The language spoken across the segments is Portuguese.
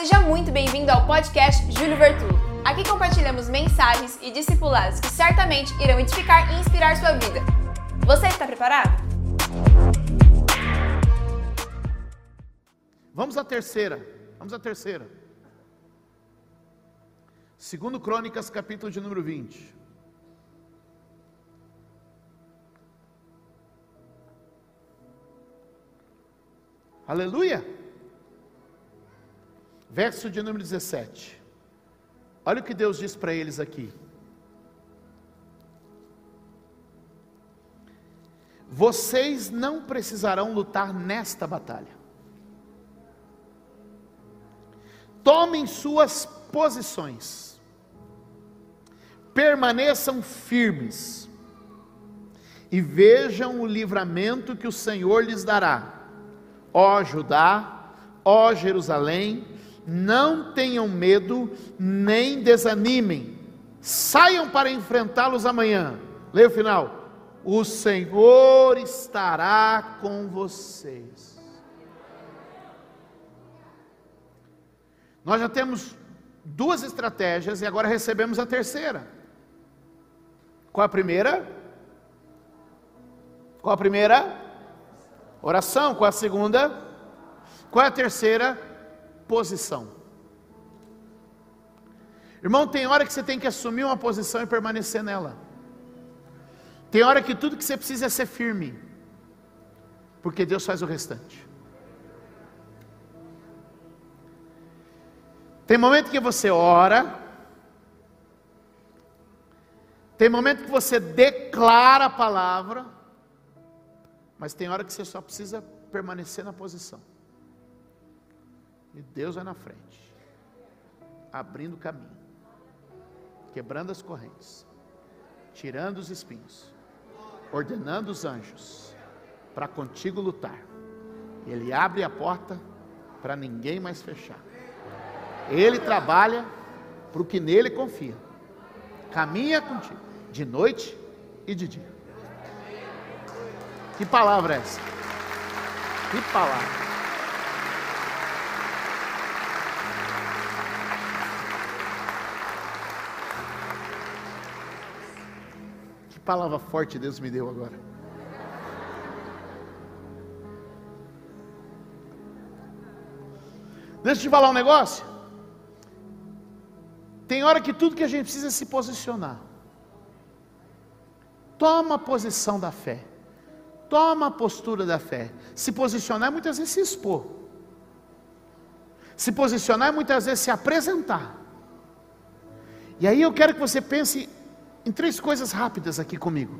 seja muito bem-vindo ao podcast Júlio Vertulo. Aqui compartilhamos mensagens e discipulados que certamente irão edificar e inspirar sua vida. Você está preparado? Vamos à terceira. Vamos à terceira. Segundo Crônicas, capítulo de número 20. Aleluia! Verso de número 17. Olha o que Deus diz para eles aqui. Vocês não precisarão lutar nesta batalha. Tomem suas posições. Permaneçam firmes. E vejam o livramento que o Senhor lhes dará. Ó Judá, ó Jerusalém, não tenham medo, nem desanimem, saiam para enfrentá-los amanhã. Leia o final. O Senhor estará com vocês. Nós já temos duas estratégias e agora recebemos a terceira. Qual a primeira? Qual a primeira? Oração. Qual a segunda? Qual a terceira? Posição. Irmão, tem hora que você tem que assumir uma posição e permanecer nela. Tem hora que tudo que você precisa é ser firme, porque Deus faz o restante. Tem momento que você ora, tem momento que você declara a palavra, mas tem hora que você só precisa permanecer na posição. E Deus vai na frente, abrindo o caminho, quebrando as correntes, tirando os espinhos, ordenando os anjos para contigo lutar. Ele abre a porta para ninguém mais fechar. Ele trabalha para o que nele confia. Caminha contigo, de noite e de dia. Que palavra é essa? Que palavra. Palavra forte Deus me deu agora. Deixa eu te falar um negócio. Tem hora que tudo que a gente precisa é se posicionar. Toma a posição da fé. Toma a postura da fé. Se posicionar é muitas vezes se expor. Se posicionar é muitas vezes se apresentar. E aí eu quero que você pense em três coisas rápidas aqui comigo,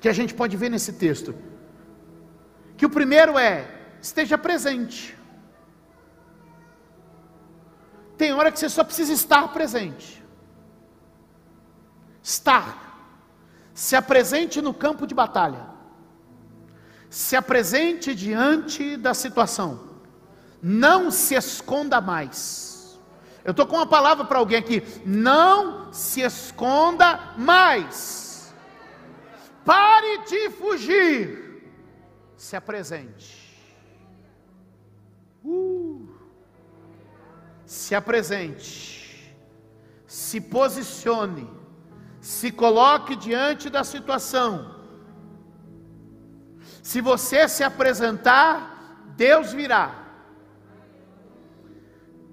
que a gente pode ver nesse texto. Que o primeiro é: esteja presente. Tem hora que você só precisa estar presente. Estar. Se apresente no campo de batalha. Se apresente diante da situação. Não se esconda mais. Eu estou com uma palavra para alguém aqui. Não se esconda mais. Pare de fugir. Se apresente. Uh. Se apresente. Se posicione. Se coloque diante da situação. Se você se apresentar, Deus virá.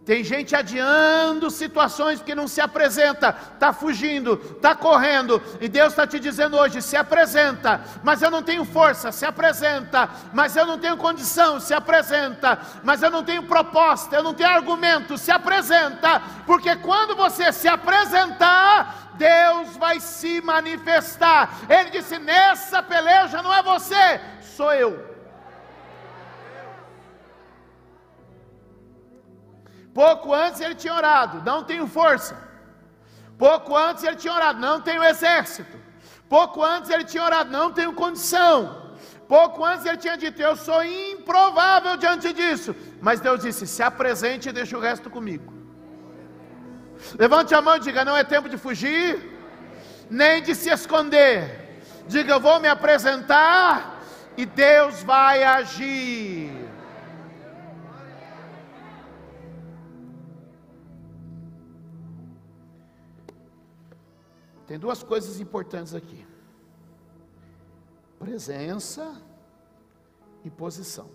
Tem gente adiando situações porque não se apresenta, está fugindo, está correndo, e Deus está te dizendo hoje: se apresenta, mas eu não tenho força, se apresenta, mas eu não tenho condição, se apresenta, mas eu não tenho proposta, eu não tenho argumento, se apresenta, porque quando você se apresentar, Deus vai se manifestar. Ele disse: nessa peleja não é você, sou eu. Pouco antes ele tinha orado, não tenho força. Pouco antes ele tinha orado, não tenho exército. Pouco antes ele tinha orado, não tenho condição. Pouco antes ele tinha dito, eu sou improvável diante disso. Mas Deus disse: se apresente e deixa o resto comigo. Levante a mão e diga: não é tempo de fugir, nem de se esconder. Diga: eu vou me apresentar e Deus vai agir. Tem duas coisas importantes aqui: presença e posição.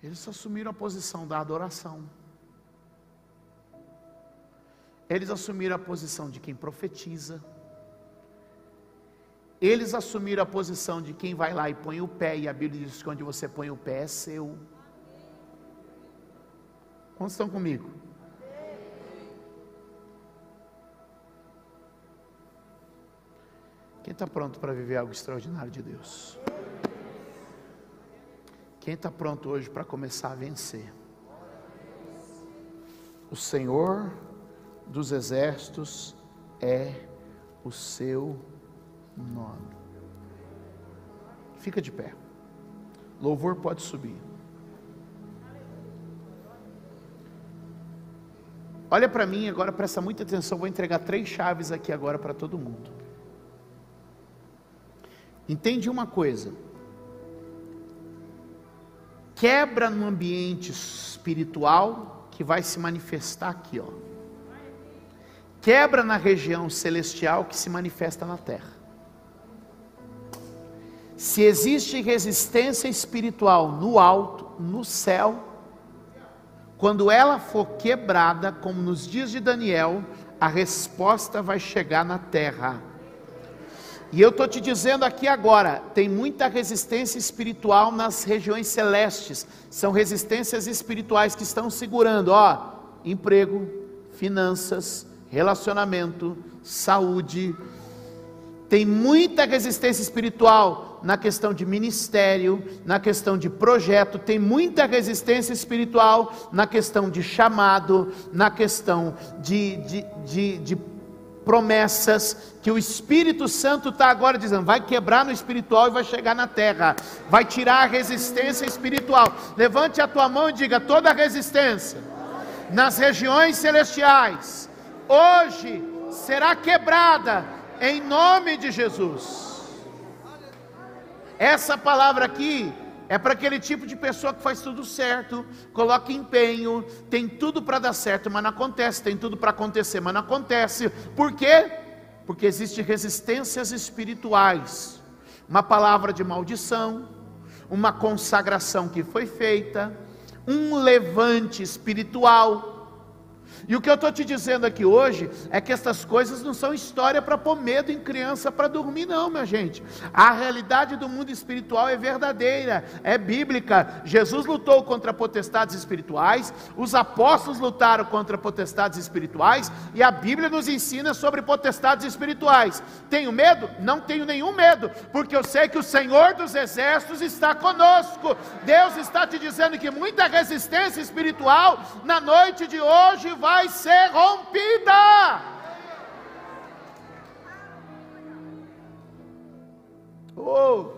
Eles assumiram a posição da adoração. Eles assumiram a posição de quem profetiza. Eles assumiram a posição de quem vai lá e põe o pé, e a Bíblia diz que onde você põe o pé é seu. Quantos estão comigo? Quem está pronto para viver algo extraordinário de Deus? Quem está pronto hoje para começar a vencer? O Senhor dos Exércitos é o seu nome. Fica de pé. Louvor pode subir. Olha para mim agora, presta muita atenção. Vou entregar três chaves aqui agora para todo mundo. Entende uma coisa? Quebra no ambiente espiritual que vai se manifestar aqui, ó. Quebra na região celestial que se manifesta na terra. Se existe resistência espiritual no alto, no céu, quando ela for quebrada, como nos dias de Daniel, a resposta vai chegar na terra. E eu estou te dizendo aqui agora: tem muita resistência espiritual nas regiões celestes, são resistências espirituais que estão segurando, ó, emprego, finanças, relacionamento, saúde. Tem muita resistência espiritual na questão de ministério, na questão de projeto, tem muita resistência espiritual na questão de chamado, na questão de, de, de, de promessas que o Espírito Santo está agora dizendo, vai quebrar no espiritual e vai chegar na terra, vai tirar a resistência espiritual. Levante a tua mão e diga: toda a resistência nas regiões celestiais, hoje será quebrada em nome de Jesus. Essa palavra aqui é para aquele tipo de pessoa que faz tudo certo, coloca empenho, tem tudo para dar certo, mas não acontece, tem tudo para acontecer, mas não acontece. Por quê? Porque existem resistências espirituais. Uma palavra de maldição, uma consagração que foi feita, um levante espiritual e o que eu estou te dizendo aqui hoje é que essas coisas não são história para pôr medo em criança para dormir, não, minha gente. A realidade do mundo espiritual é verdadeira, é bíblica. Jesus lutou contra potestades espirituais, os apóstolos lutaram contra potestades espirituais, e a Bíblia nos ensina sobre potestades espirituais. Tenho medo? Não tenho nenhum medo, porque eu sei que o Senhor dos Exércitos está conosco. Deus está te dizendo que muita resistência espiritual na noite de hoje vai ser rompida. Oh,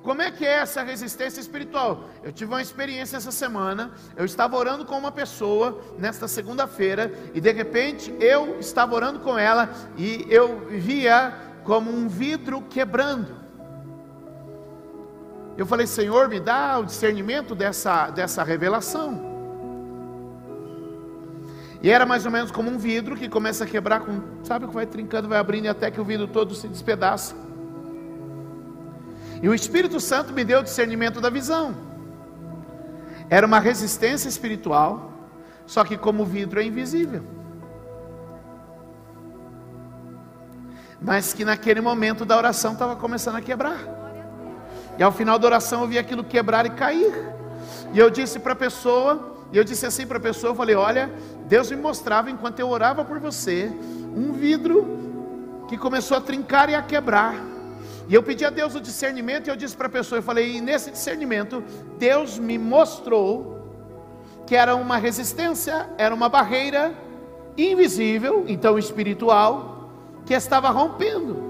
como é que é essa resistência espiritual? Eu tive uma experiência essa semana. Eu estava orando com uma pessoa nesta segunda-feira e de repente eu estava orando com ela e eu via como um vidro quebrando. Eu falei, Senhor, me dá o discernimento dessa, dessa revelação. E era mais ou menos como um vidro que começa a quebrar com, sabe que vai trincando, vai abrindo até que o vidro todo se despedaça. E o Espírito Santo me deu o discernimento da visão. Era uma resistência espiritual, só que como o vidro é invisível. Mas que naquele momento da oração estava começando a quebrar. E ao final da oração eu vi aquilo quebrar e cair. E eu disse para a pessoa, e eu disse assim para a pessoa, eu falei, olha, Deus me mostrava enquanto eu orava por você, um vidro que começou a trincar e a quebrar. E eu pedi a Deus o discernimento e eu disse para a pessoa, eu falei, e nesse discernimento, Deus me mostrou que era uma resistência, era uma barreira invisível, então espiritual, que estava rompendo.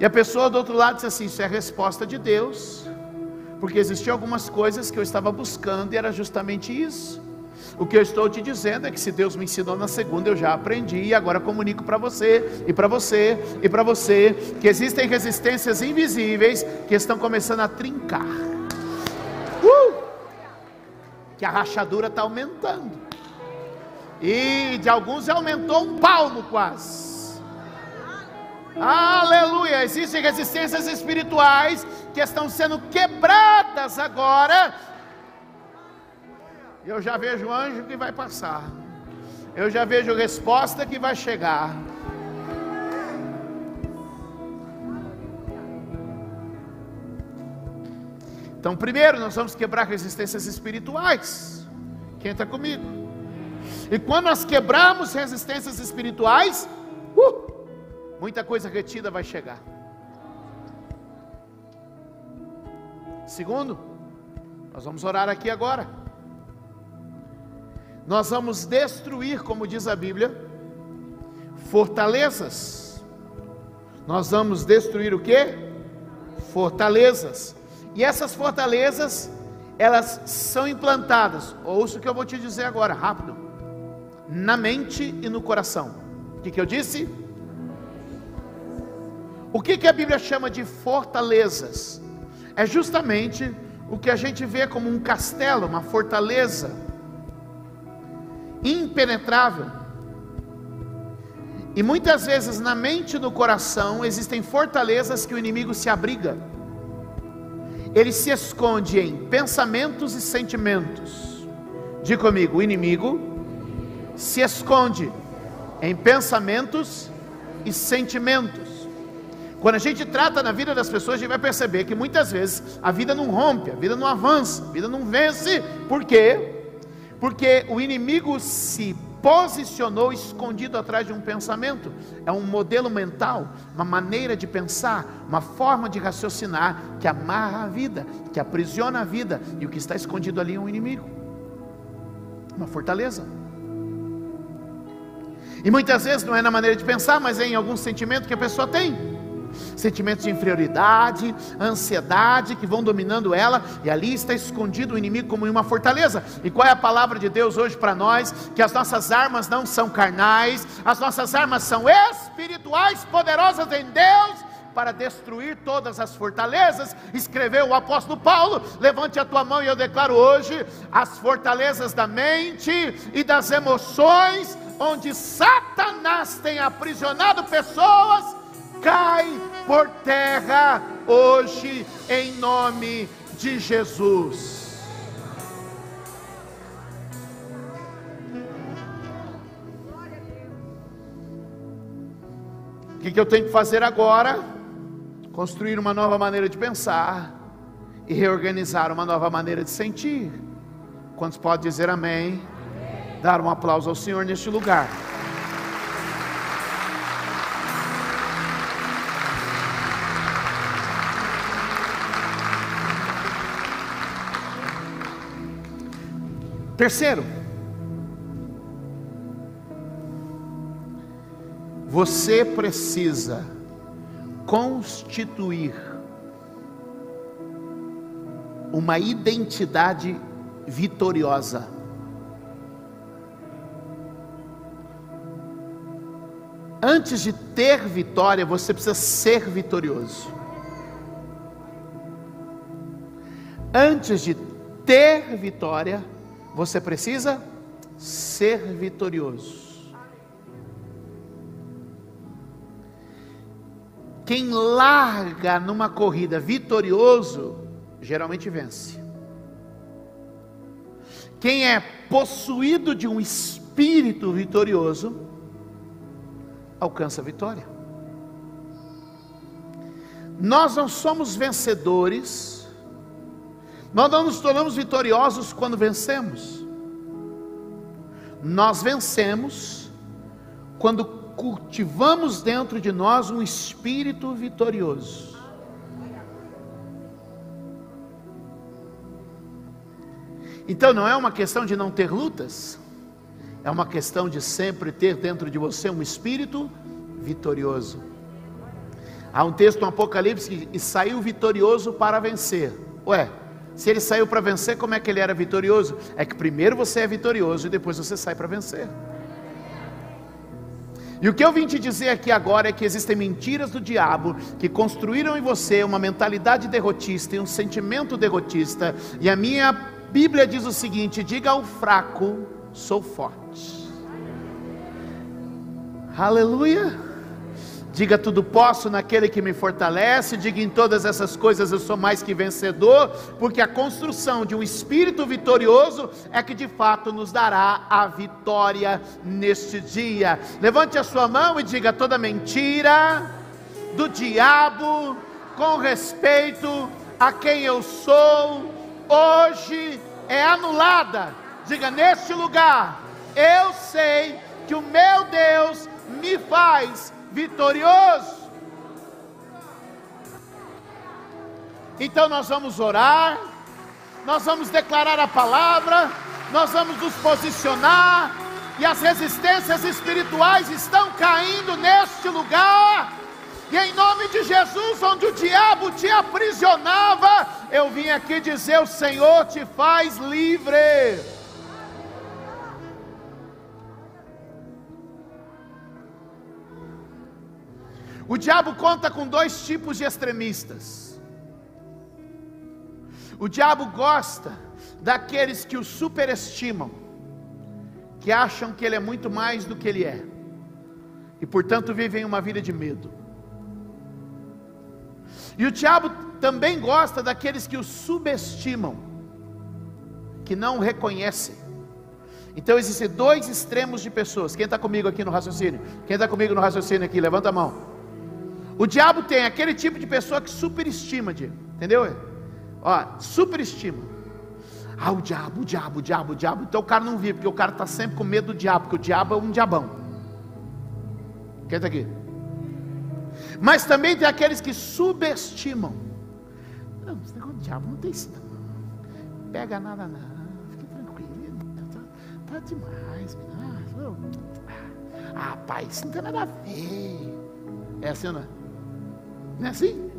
E a pessoa do outro lado disse assim: Isso é resposta de Deus porque existiam algumas coisas que eu estava buscando e era justamente isso. O que eu estou te dizendo é que se Deus me ensinou na segunda, eu já aprendi e agora comunico para você e para você e para você que existem resistências invisíveis que estão começando a trincar. Uh! Que a rachadura está aumentando. E de alguns aumentou um palmo quase. Aleluia! Existem resistências espirituais que estão sendo quebradas agora. Eu já vejo anjo que vai passar. Eu já vejo resposta que vai chegar. Então, primeiro, nós vamos quebrar resistências espirituais. Quem está comigo? E quando nós quebramos resistências espirituais, uh, muita coisa retida vai chegar. Segundo, nós vamos orar aqui agora. Nós vamos destruir, como diz a Bíblia, fortalezas. Nós vamos destruir o que? Fortalezas. E essas fortalezas, elas são implantadas, ouça o que eu vou te dizer agora, rápido, na mente e no coração. O que, que eu disse? O que, que a Bíblia chama de fortalezas? É justamente o que a gente vê como um castelo, uma fortaleza impenetrável. E muitas vezes na mente e no coração existem fortalezas que o inimigo se abriga ele se esconde em pensamentos e sentimentos. Diga comigo, o inimigo se esconde em pensamentos e sentimentos. Quando a gente trata na vida das pessoas, a gente vai perceber que muitas vezes a vida não rompe, a vida não avança, a vida não vence. Por quê? Porque o inimigo se posicionou escondido atrás de um pensamento. É um modelo mental, uma maneira de pensar, uma forma de raciocinar que amarra a vida, que aprisiona a vida. E o que está escondido ali é um inimigo, uma fortaleza. E muitas vezes não é na maneira de pensar, mas é em algum sentimento que a pessoa tem sentimentos de inferioridade, ansiedade que vão dominando ela, e ali está escondido o inimigo como em uma fortaleza. E qual é a palavra de Deus hoje para nós? Que as nossas armas não são carnais, as nossas armas são espirituais, poderosas em Deus para destruir todas as fortalezas, escreveu o apóstolo Paulo. Levante a tua mão e eu declaro hoje as fortalezas da mente e das emoções, onde Satanás tem aprisionado pessoas cai por terra hoje, em nome de Jesus. O que, que eu tenho que fazer agora? Construir uma nova maneira de pensar e reorganizar uma nova maneira de sentir. Quantos podem dizer amém? Dar um aplauso ao Senhor neste lugar. Terceiro, você precisa constituir uma identidade vitoriosa. Antes de ter vitória, você precisa ser vitorioso. Antes de ter vitória, você precisa ser vitorioso. Quem larga numa corrida vitorioso, geralmente vence. Quem é possuído de um espírito vitorioso, alcança a vitória. Nós não somos vencedores nós não nos tornamos vitoriosos quando vencemos. Nós vencemos quando cultivamos dentro de nós um espírito vitorioso. Então não é uma questão de não ter lutas, é uma questão de sempre ter dentro de você um espírito vitorioso. Há um texto no Apocalipse que e saiu vitorioso para vencer. Ué, se ele saiu para vencer, como é que ele era vitorioso? É que primeiro você é vitorioso e depois você sai para vencer. E o que eu vim te dizer aqui agora é que existem mentiras do diabo que construíram em você uma mentalidade derrotista e um sentimento derrotista. E a minha Bíblia diz o seguinte: diga ao fraco, sou forte. Aleluia. Diga tudo posso naquele que me fortalece, diga em todas essas coisas eu sou mais que vencedor, porque a construção de um espírito vitorioso é que de fato nos dará a vitória neste dia. Levante a sua mão e diga toda mentira do diabo com respeito a quem eu sou, hoje é anulada. Diga neste lugar, eu sei que o meu Deus me faz vitorioso. Então nós vamos orar, nós vamos declarar a palavra, nós vamos nos posicionar, e as resistências espirituais estão caindo neste lugar. E em nome de Jesus, onde o diabo te aprisionava, eu vim aqui dizer: o Senhor te faz livre. O diabo conta com dois tipos de extremistas. O diabo gosta daqueles que o superestimam, que acham que ele é muito mais do que ele é, e portanto vivem uma vida de medo. E o diabo também gosta daqueles que o subestimam, que não o reconhecem. Então existem dois extremos de pessoas. Quem está comigo aqui no raciocínio? Quem está comigo no raciocínio aqui? Levanta a mão. O diabo tem aquele tipo de pessoa que superestima, Diego, entendeu? Ó, superestima. Ah, o diabo, o diabo, o diabo, o diabo. Então o cara não vive, porque o cara está sempre com medo do diabo, porque o diabo é um diabão. Quem está aqui? Mas também tem aqueles que subestimam. Não, esse negócio de diabo não tem isso não. Pega nada não, fique tranquilo. Tá, tá demais, Ah, pai, isso não tem nada a ver. É assim não é? Não é assim?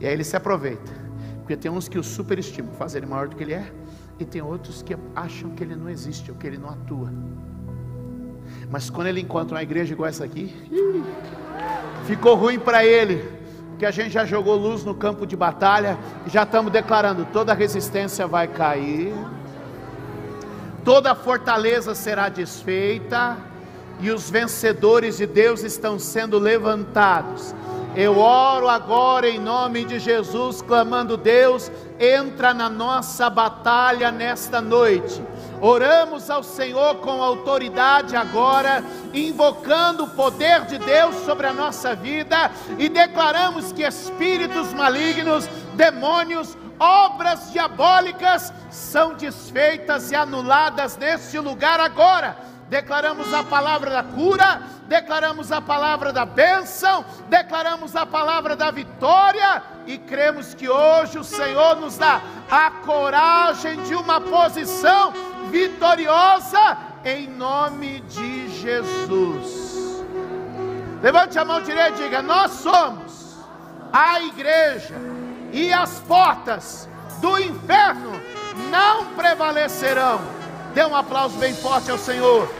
E aí ele se aproveita. Porque tem uns que o superestimam, fazem ele maior do que ele é, e tem outros que acham que ele não existe, ou que ele não atua. Mas quando ele encontra uma igreja igual essa aqui, ficou ruim para ele, porque a gente já jogou luz no campo de batalha, e já estamos declarando: toda resistência vai cair, toda fortaleza será desfeita, e os vencedores de Deus estão sendo levantados. Eu oro agora em nome de Jesus, clamando: Deus, entra na nossa batalha nesta noite. Oramos ao Senhor com autoridade agora, invocando o poder de Deus sobre a nossa vida e declaramos que espíritos malignos, demônios, obras diabólicas são desfeitas e anuladas neste lugar agora declaramos a palavra da cura, declaramos a palavra da bênção, declaramos a palavra da vitória e cremos que hoje o Senhor nos dá a coragem de uma posição vitoriosa em nome de Jesus. Levante a mão direita e diga: Nós somos a igreja e as portas do inferno não prevalecerão. Dê um aplauso bem forte ao Senhor.